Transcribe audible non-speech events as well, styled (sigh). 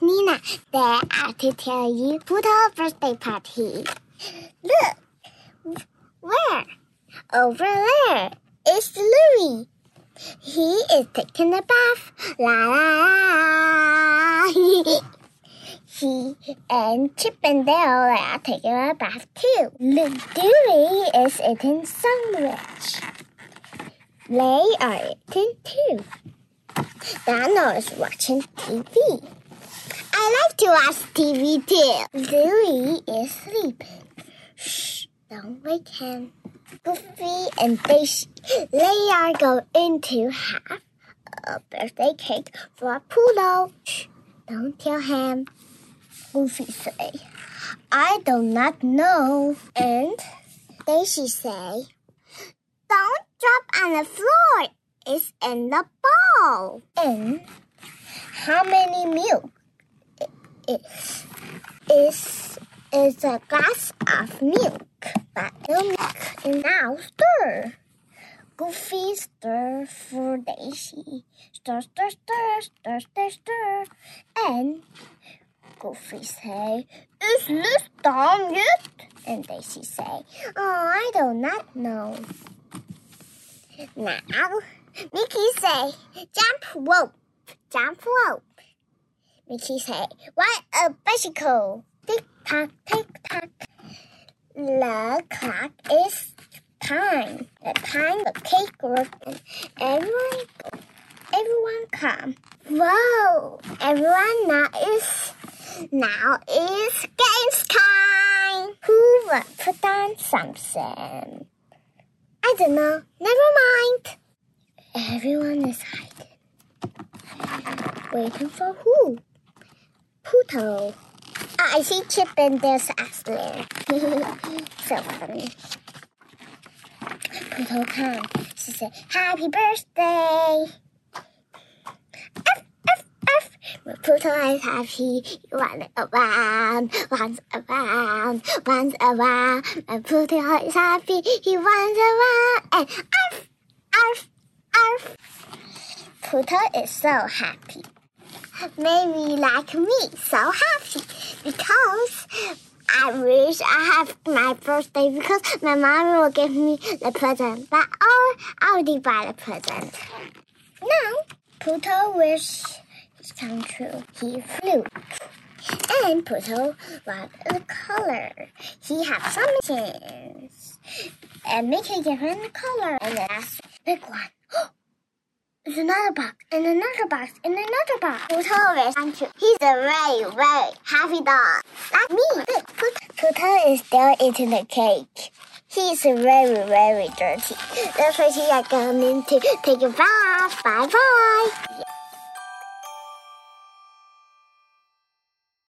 Nina, they are to tell you Pluto's birthday party. Look, where? Over there. It's Louie. He is taking a bath. La la la. (laughs) he and Chip and Dale are taking a bath too. Dewey is eating sandwich. They are eating too. Dano is watching TV. I like to watch TV too. Louie is sleeping. Shh, don't wake him. Goofy and Daisy, they are going to have a birthday cake for Pluto. Shh, don't tell him. Goofy say, I do not know. And Daisy say, don't drop on the floor. It's in the bowl. And how many milk is is is a glass of milk. But no milk and now stir. Goofy stir for Daisy. Stir, stir, stir, stir, stir, stir. And Goofy say, Is this done yet? And Daisy say, Oh, I do not know. Now, Mickey say, Jump rope, jump rope. Mickey say, What a bicycle! Tick tock, tick tock. The clock is time. The time the cake was and everyone everyone come. Whoa! Everyone now is now is games time. Who will put on something? I don't know. Never mind. Everyone is hiding. Waiting for who? Pluto. Ah, I see Chip and there's Ashley. (laughs) so funny. Pluto comes. She said, Happy birthday! F, F, F. Pluto is happy, runs around, runs around, runs around. When Pluto is happy, he runs around and arf, arf, arf. Pluto is so happy maybe like me, so happy because I wish I have my birthday because my mom will give me the present, but oh, I already buy the present. Now, Pluto wish come true. He flew. And Pluto want the color. He have some chance. And Mickey give different color. And the last big one. There's another box, and another box, and another box. Pluto is country. He's a very, very happy dog. Like me. Pluto is still eating the cake. He's very, very dirty. Therefore, he is going to take a bath. Bye bye.